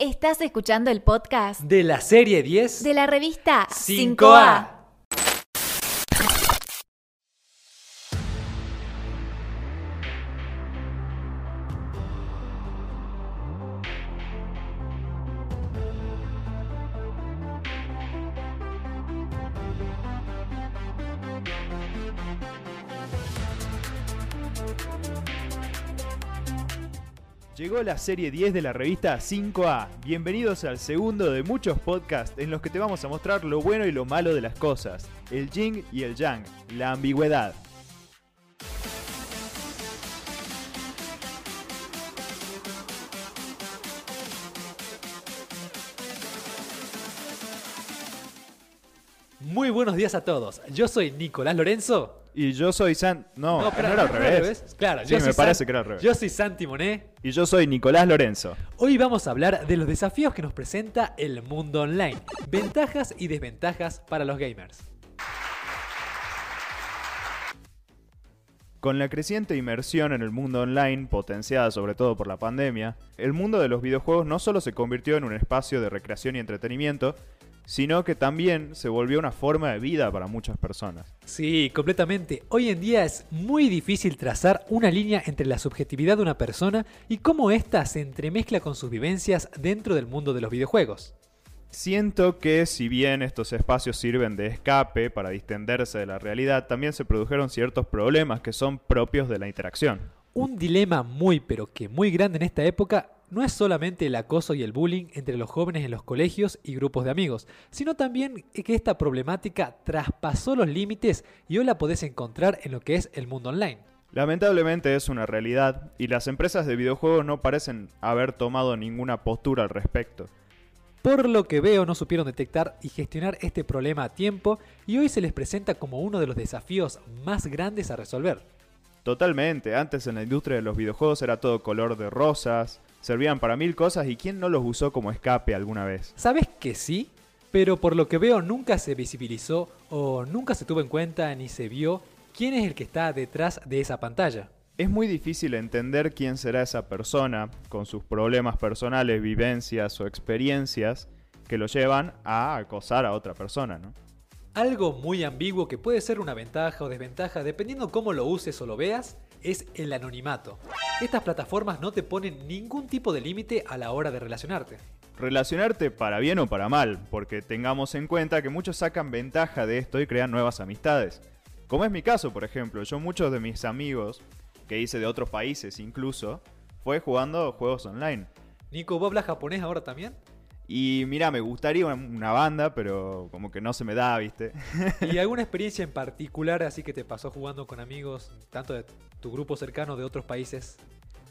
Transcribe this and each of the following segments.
Estás escuchando el podcast de la serie 10 de la revista 5A. 5A. Llegó la serie 10 de la revista 5A. Bienvenidos al segundo de muchos podcasts en los que te vamos a mostrar lo bueno y lo malo de las cosas, el yin y el yang, la ambigüedad. Muy buenos días a todos. Yo soy Nicolás Lorenzo. Y yo soy San... No, no, espera, era al revés. Claro, Sí, yo me soy parece San- que era al revés. Yo soy Santi Monet. Y yo soy Nicolás Lorenzo. Hoy vamos a hablar de los desafíos que nos presenta el mundo online, ventajas y desventajas para los gamers. Con la creciente inmersión en el mundo online, potenciada sobre todo por la pandemia, el mundo de los videojuegos no solo se convirtió en un espacio de recreación y entretenimiento, sino que también se volvió una forma de vida para muchas personas. Sí, completamente. Hoy en día es muy difícil trazar una línea entre la subjetividad de una persona y cómo ésta se entremezcla con sus vivencias dentro del mundo de los videojuegos. Siento que si bien estos espacios sirven de escape para distenderse de la realidad, también se produjeron ciertos problemas que son propios de la interacción. Un dilema muy pero que muy grande en esta época no es solamente el acoso y el bullying entre los jóvenes en los colegios y grupos de amigos, sino también que esta problemática traspasó los límites y hoy la podés encontrar en lo que es el mundo online. Lamentablemente es una realidad y las empresas de videojuegos no parecen haber tomado ninguna postura al respecto. Por lo que veo no supieron detectar y gestionar este problema a tiempo y hoy se les presenta como uno de los desafíos más grandes a resolver. Totalmente, antes en la industria de los videojuegos era todo color de rosas, servían para mil cosas y quién no los usó como escape alguna vez. ¿Sabes que sí? Pero por lo que veo nunca se visibilizó o nunca se tuvo en cuenta ni se vio quién es el que está detrás de esa pantalla. Es muy difícil entender quién será esa persona con sus problemas personales, vivencias o experiencias que lo llevan a acosar a otra persona, ¿no? Algo muy ambiguo que puede ser una ventaja o desventaja dependiendo cómo lo uses o lo veas es el anonimato. Estas plataformas no te ponen ningún tipo de límite a la hora de relacionarte. Relacionarte para bien o para mal, porque tengamos en cuenta que muchos sacan ventaja de esto y crean nuevas amistades. Como es mi caso, por ejemplo, yo muchos de mis amigos, que hice de otros países incluso, fue jugando juegos online. Nico, ¿vos hablas japonés ahora también? Y mira, me gustaría una- una banda, pero como que no se me da, ¿viste? ¿Y alguna experiencia en particular así que te pasó jugando con amigos, tanto de tu grupo cercano de otros países?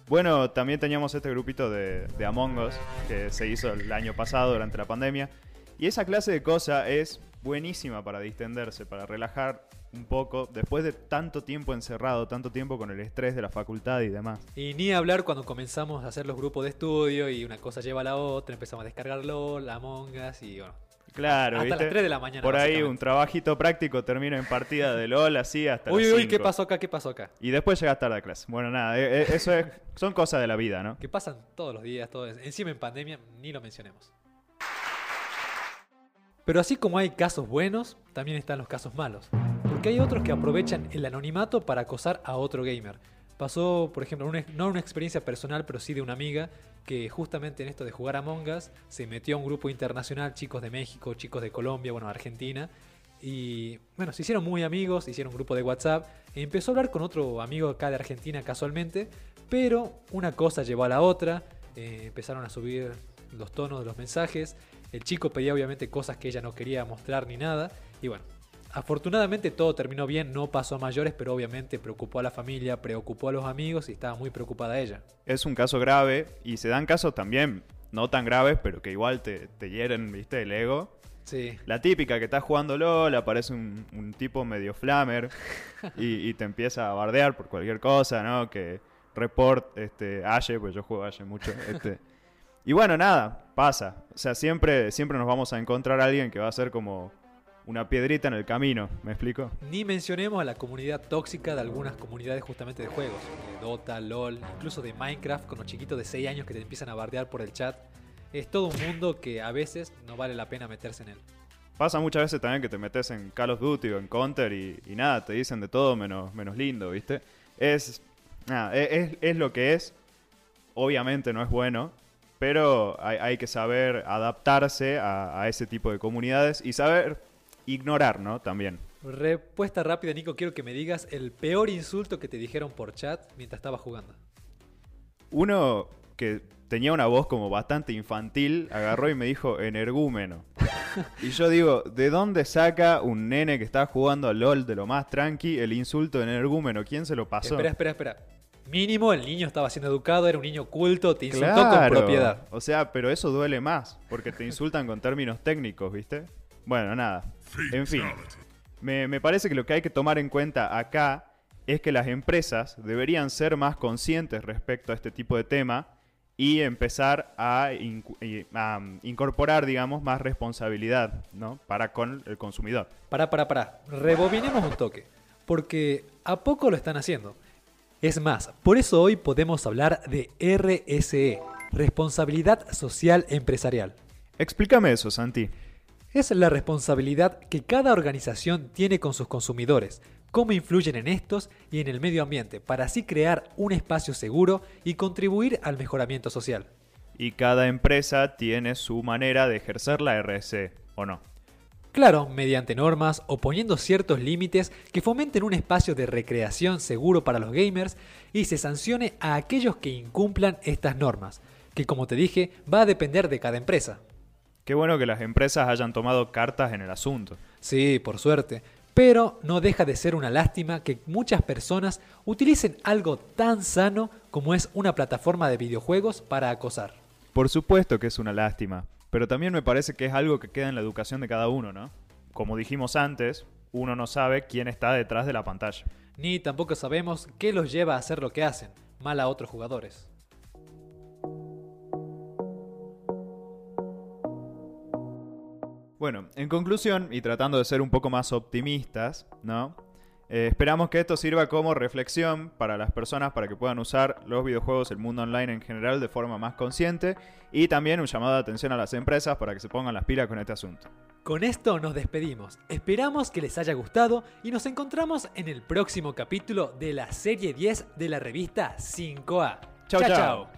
Bueno, también teníamos este grupito de, de Among Us que se hizo el año pasado durante la pandemia. Y esa clase de cosa es buenísima para distenderse, para relajar un poco después de tanto tiempo encerrado, tanto tiempo con el estrés de la facultad y demás. Y ni hablar cuando comenzamos a hacer los grupos de estudio y una cosa lleva a la otra, empezamos a descargar LOL, Among Us y bueno. Claro, hasta ¿viste? las 3 de la mañana. Por ahí un trabajito práctico termina en partida de LOL así hasta Uy, las uy, ¿qué 5. pasó acá? ¿Qué pasó acá? Y después llegas tarde a clase. Bueno, nada, eh, eh, eso es, son cosas de la vida, ¿no? Que pasan todos los días, todo encima en pandemia, ni lo mencionemos. Pero así como hay casos buenos, también están los casos malos. Porque hay otros que aprovechan el anonimato para acosar a otro gamer. Pasó, por ejemplo, una- no una experiencia personal, pero sí de una amiga que justamente en esto de jugar a Us se metió a un grupo internacional, chicos de México, chicos de Colombia, bueno, Argentina. Y bueno, se hicieron muy amigos, hicieron un grupo de WhatsApp. Y empezó a hablar con otro amigo acá de Argentina casualmente. Pero una cosa llevó a la otra. eh, empezaron a subir los tonos de los mensajes. El chico pedía obviamente cosas que ella no quería mostrar ni nada. Y bueno, afortunadamente todo terminó bien, no pasó a mayores, pero obviamente preocupó a la familia, preocupó a los amigos y estaba muy preocupada ella. es un caso grave y se dan casos también no tan graves, pero que igual te, te hieren, viste, el ego. Sí. La típica que estás jugando LOL, aparece un, un tipo medio flamer y, y te empieza a bardear por cualquier cosa, ¿no? Que report, este, Aye, pues yo juego Aye mucho. Este. Y bueno, nada, pasa. O sea, siempre, siempre nos vamos a encontrar a alguien que va a ser como una piedrita en el camino, ¿me explico? Ni mencionemos a la comunidad tóxica de algunas comunidades justamente de juegos, de Dota, LOL, incluso de Minecraft, con los chiquitos de 6 años que te empiezan a bardear por el chat. Es todo un mundo que a veces no vale la pena meterse en él. Pasa muchas veces también que te metes en Call of Duty o en Counter y, y nada, te dicen de todo menos, menos lindo, ¿viste? Es, nada, e- es, es lo que es. Obviamente no es bueno, pero hay, hay que saber adaptarse a, a ese tipo de comunidades y saber ignorar, ¿no? También. Respuesta rápida, Nico, quiero que me digas el peor insulto que te dijeron por chat mientras estabas jugando. Uno que tenía una voz como bastante infantil agarró y me dijo energúmeno. Y yo digo, ¿de dónde saca un nene que está jugando a LOL de lo más tranqui el insulto de energúmeno? ¿Quién se lo pasó? Espera, espera, espera. Mínimo el niño estaba siendo educado, era un niño culto, te insultó con propiedad. O sea, pero eso duele más, porque te insultan con términos técnicos, ¿viste? Bueno, nada. En fin, me, me parece que lo que hay que tomar en cuenta acá es que las empresas deberían ser más conscientes respecto a este tipo de tema y empezar a, a, mm, incorporar, digamos, más responsabilidad, ¿no? Para con el consumidor. Pará, pará, pará. Rebobinemos un toque. Porque a poco lo están haciendo. Es más, por eso hoy podemos hablar de RSE, Responsabilidad Social Empresarial. Explícame eso, Santi. Es la responsabilidad que cada organización tiene con sus consumidores, cómo influyen en estos y en el medio ambiente, para así crear un espacio seguro y contribuir al mejoramiento social. Y cada empresa tiene su manera de ejercer la RSE, ¿o no? Claro, mediante normas o poniendo ciertos límites que fomenten un espacio de recreación seguro para los gamers y se sancione a aquellos que incumplan estas normas, que como te dije va a depender de cada empresa. Qué bueno que las empresas hayan tomado cartas en el asunto. Sí, por suerte, pero no deja de ser una lástima que muchas personas utilicen algo tan sano como es una plataforma de videojuegos para acosar. Por supuesto que es una lástima, pero también me parece que es algo que queda en la educación de cada uno, ¿no? Como dijimos antes, uno no sabe quién está detrás de la pantalla. Ni tampoco sabemos qué los lleva a hacer lo que hacen, mal a otros jugadores. Bueno, en conclusión, y tratando de ser un poco más optimistas, ¿no? Eh, esperamos que esto sirva como reflexión para las personas para que puedan usar los videojuegos, el mundo online en general, de forma más consciente y también un llamado de atención a las empresas para que se pongan las pilas con este asunto. Con esto nos despedimos. Esperamos que les haya gustado y nos encontramos en el próximo capítulo de la serie 10 de la revista 5A. Chau, chau.